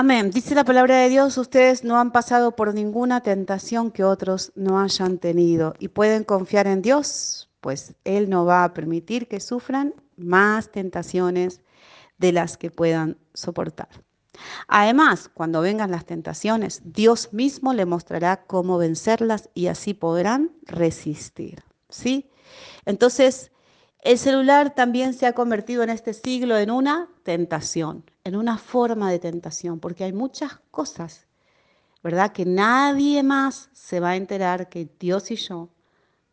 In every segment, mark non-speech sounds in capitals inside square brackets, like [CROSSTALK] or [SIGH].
Amén. Dice la palabra de Dios, ustedes no han pasado por ninguna tentación que otros no hayan tenido y pueden confiar en Dios, pues Él no va a permitir que sufran más tentaciones de las que puedan soportar. Además, cuando vengan las tentaciones, Dios mismo le mostrará cómo vencerlas y así podrán resistir. ¿Sí? Entonces, el celular también se ha convertido en este siglo en una tentación, en una forma de tentación, porque hay muchas cosas, ¿verdad? Que nadie más se va a enterar que Dios y yo,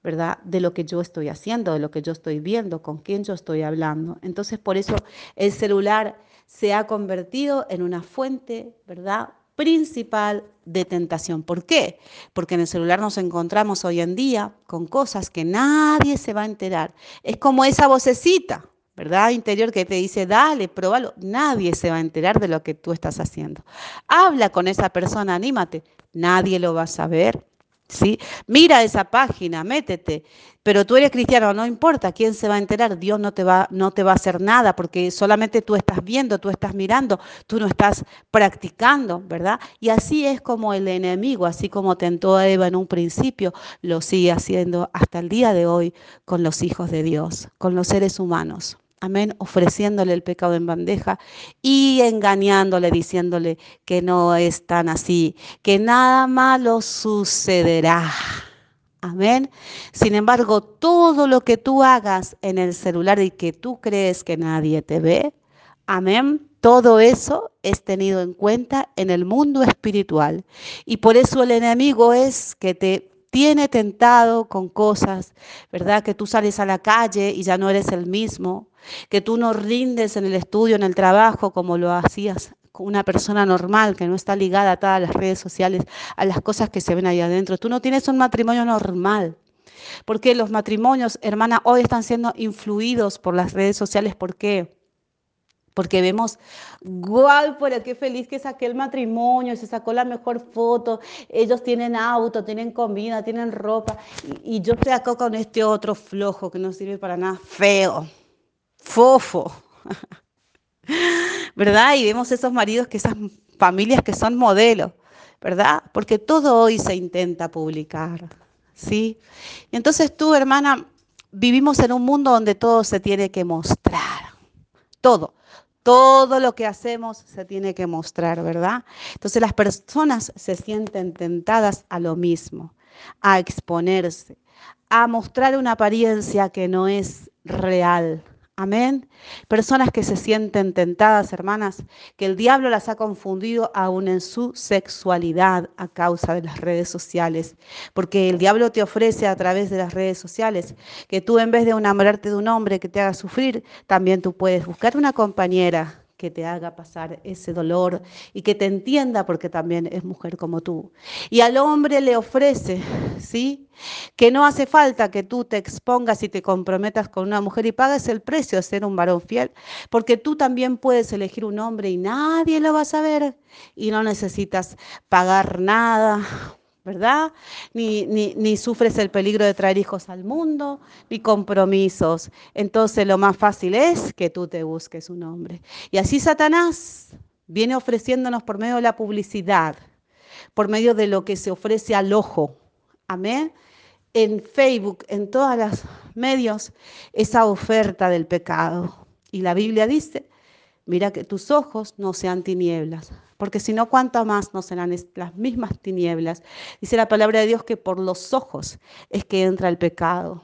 ¿verdad? De lo que yo estoy haciendo, de lo que yo estoy viendo, con quién yo estoy hablando. Entonces, por eso el celular se ha convertido en una fuente, ¿verdad? principal de tentación. ¿Por qué? Porque en el celular nos encontramos hoy en día con cosas que nadie se va a enterar. Es como esa vocecita, ¿verdad? Interior que te dice, dale, pruébalo. Nadie se va a enterar de lo que tú estás haciendo. Habla con esa persona, anímate. Nadie lo va a saber. ¿sí? Mira esa página, métete. Pero tú eres cristiano, no importa quién se va a enterar, Dios no te va, no te va a hacer nada porque solamente tú estás viendo, tú estás mirando, tú no estás practicando, ¿verdad? Y así es como el enemigo, así como tentó a Eva en un principio, lo sigue haciendo hasta el día de hoy con los hijos de Dios, con los seres humanos. Amén, ofreciéndole el pecado en bandeja y engañándole, diciéndole que no es tan así, que nada malo sucederá. Amén. Sin embargo, todo lo que tú hagas en el celular y que tú crees que nadie te ve, amén, todo eso es tenido en cuenta en el mundo espiritual. Y por eso el enemigo es que te tiene tentado con cosas, ¿verdad? Que tú sales a la calle y ya no eres el mismo, que tú no rindes en el estudio, en el trabajo, como lo hacías una persona normal que no está ligada a todas las redes sociales, a las cosas que se ven ahí adentro. Tú no tienes un matrimonio normal. Porque los matrimonios, hermana, hoy están siendo influidos por las redes sociales. ¿Por qué? Porque vemos, guau, por qué feliz que saqué el matrimonio, se sacó la mejor foto, ellos tienen auto, tienen comida, tienen ropa, y, yo estoy acá con este otro flojo que no sirve para nada, feo fofo. [LAUGHS] ¿Verdad? Y vemos esos maridos que esas familias que son modelos, ¿verdad? Porque todo hoy se intenta publicar, ¿sí? Entonces tú, hermana, vivimos en un mundo donde todo se tiene que mostrar. Todo. Todo lo que hacemos se tiene que mostrar, ¿verdad? Entonces las personas se sienten tentadas a lo mismo, a exponerse, a mostrar una apariencia que no es real, Amén. Personas que se sienten tentadas, hermanas, que el diablo las ha confundido aún en su sexualidad a causa de las redes sociales. Porque el diablo te ofrece a través de las redes sociales que tú en vez de enamorarte de un hombre que te haga sufrir, también tú puedes buscar una compañera que te haga pasar ese dolor y que te entienda porque también es mujer como tú. Y al hombre le ofrece, ¿sí? Que no hace falta que tú te expongas y te comprometas con una mujer y pagues el precio de ser un varón fiel, porque tú también puedes elegir un hombre y nadie lo va a saber y no necesitas pagar nada ¿verdad? Ni, ni, sufres el peligro de traer hijos al mundo, ni compromisos. Entonces lo más fácil es que tú te busques un hombre. Y así Satanás viene ofreciéndonos por medio de la publicidad, por medio de lo que se ofrece al ojo. Amén. En Facebook, en todos los medios, esa oferta del pecado. Y la Biblia dice, mira que tus ojos no sean tinieblas, porque si no, ¿cuánto más no serán las mismas tinieblas? Dice la palabra de Dios que por los ojos es que entra el pecado.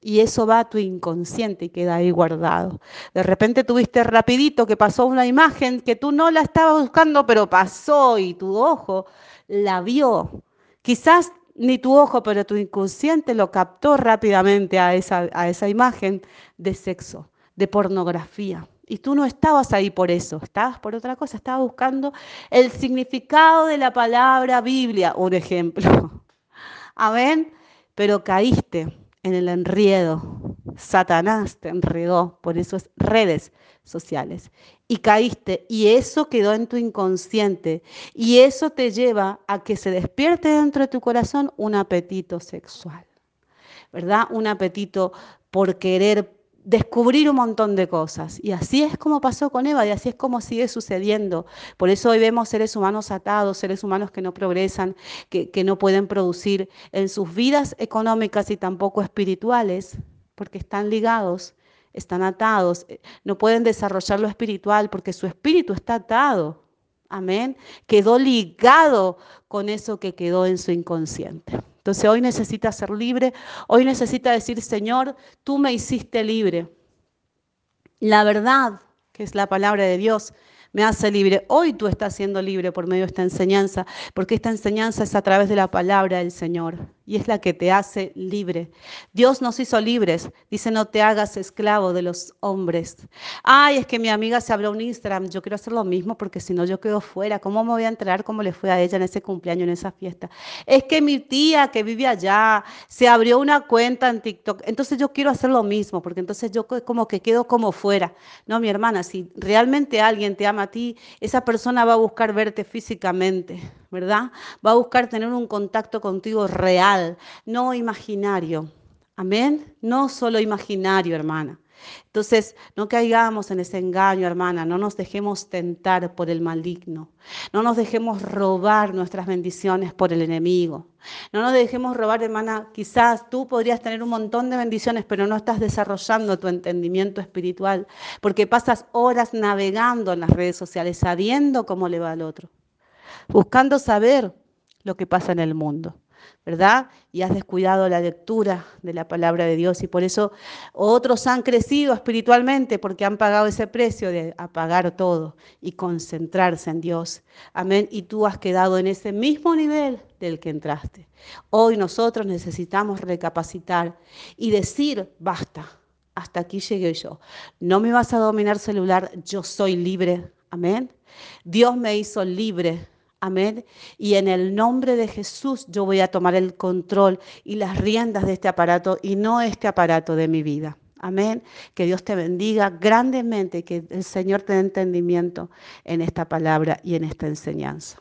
Y eso va a tu inconsciente y queda ahí guardado. De repente tuviste rapidito que pasó una imagen que tú no la estabas buscando, pero pasó y tu ojo la vio. Quizás ni tu ojo, pero tu inconsciente lo captó rápidamente a esa, a esa imagen de sexo, de pornografía. Y tú no estabas ahí por eso, estabas por otra cosa, estabas buscando el significado de la palabra Biblia, un ejemplo. [LAUGHS] Amén. Pero caíste en el enredo. Satanás te enredó por eso es redes sociales. Y caíste y eso quedó en tu inconsciente. Y eso te lleva a que se despierte dentro de tu corazón un apetito sexual. ¿Verdad? Un apetito por querer descubrir un montón de cosas. Y así es como pasó con Eva y así es como sigue sucediendo. Por eso hoy vemos seres humanos atados, seres humanos que no progresan, que, no pueden producir en sus vidas económicas y tampoco espirituales, porque están ligados, están atados, eh, no pueden desarrollar lo espiritual porque su espíritu está atado. Amén. Quedó ligado con eso que quedó en su inconsciente. Entonces hoy necesita ser libre, hoy necesita decir, Señor, tú me hiciste libre. La verdad, que es la palabra de Dios, me hace libre. Hoy tú estás siendo libre por medio de esta enseñanza, porque esta enseñanza es a través de la palabra del Señor y es la que te hace libre. Dios nos hizo libres. Dice, no te hagas esclavo de los hombres. Ay, es que mi amiga se abrió un Instagram. Yo quiero hacer lo mismo porque si no yo quedo fuera. ¿Cómo me voy a enterar cómo le fue a ella en ese cumpleaños, en esa fiesta? Es que mi tía que vive allá se abrió una cuenta en TikTok. Entonces yo quiero hacer lo mismo porque entonces yo como que quedo como fuera. No, mi hermana, si realmente alguien te ama a ti, esa persona va a buscar verte físicamente ¿verdad? Va a buscar tener un contacto contigo real, no imaginario. Amén. No solo imaginario, hermana. Entonces, no caigamos en ese engaño, hermana, no nos dejemos tentar por el maligno, no nos dejemos robar nuestras bendiciones por el enemigo, no nos dejemos robar, hermana, quizás tú podrías tener un montón de bendiciones, pero no estás desarrollando tu entendimiento espiritual, porque pasas horas navegando en las redes sociales, sabiendo cómo le va al otro buscando saber lo que pasa en el mundo, ¿verdad? Y has descuidado la lectura de la palabra de Dios y por eso otros han crecido espiritualmente porque han pagado ese precio de apagar todo y concentrarse en Dios. Amén. Y tú has quedado en ese mismo nivel del que entraste. Hoy nosotros necesitamos recapacitar y decir, basta, hasta aquí llegué yo. No me vas a dominar celular, yo soy libre. Amén. Dios me hizo libre Amén. Y en el nombre de Jesús yo voy a tomar el control y las riendas de este aparato y no este aparato de mi vida. Amén. Que Dios te bendiga grandemente, que el Señor te dé entendimiento en esta palabra y en esta enseñanza.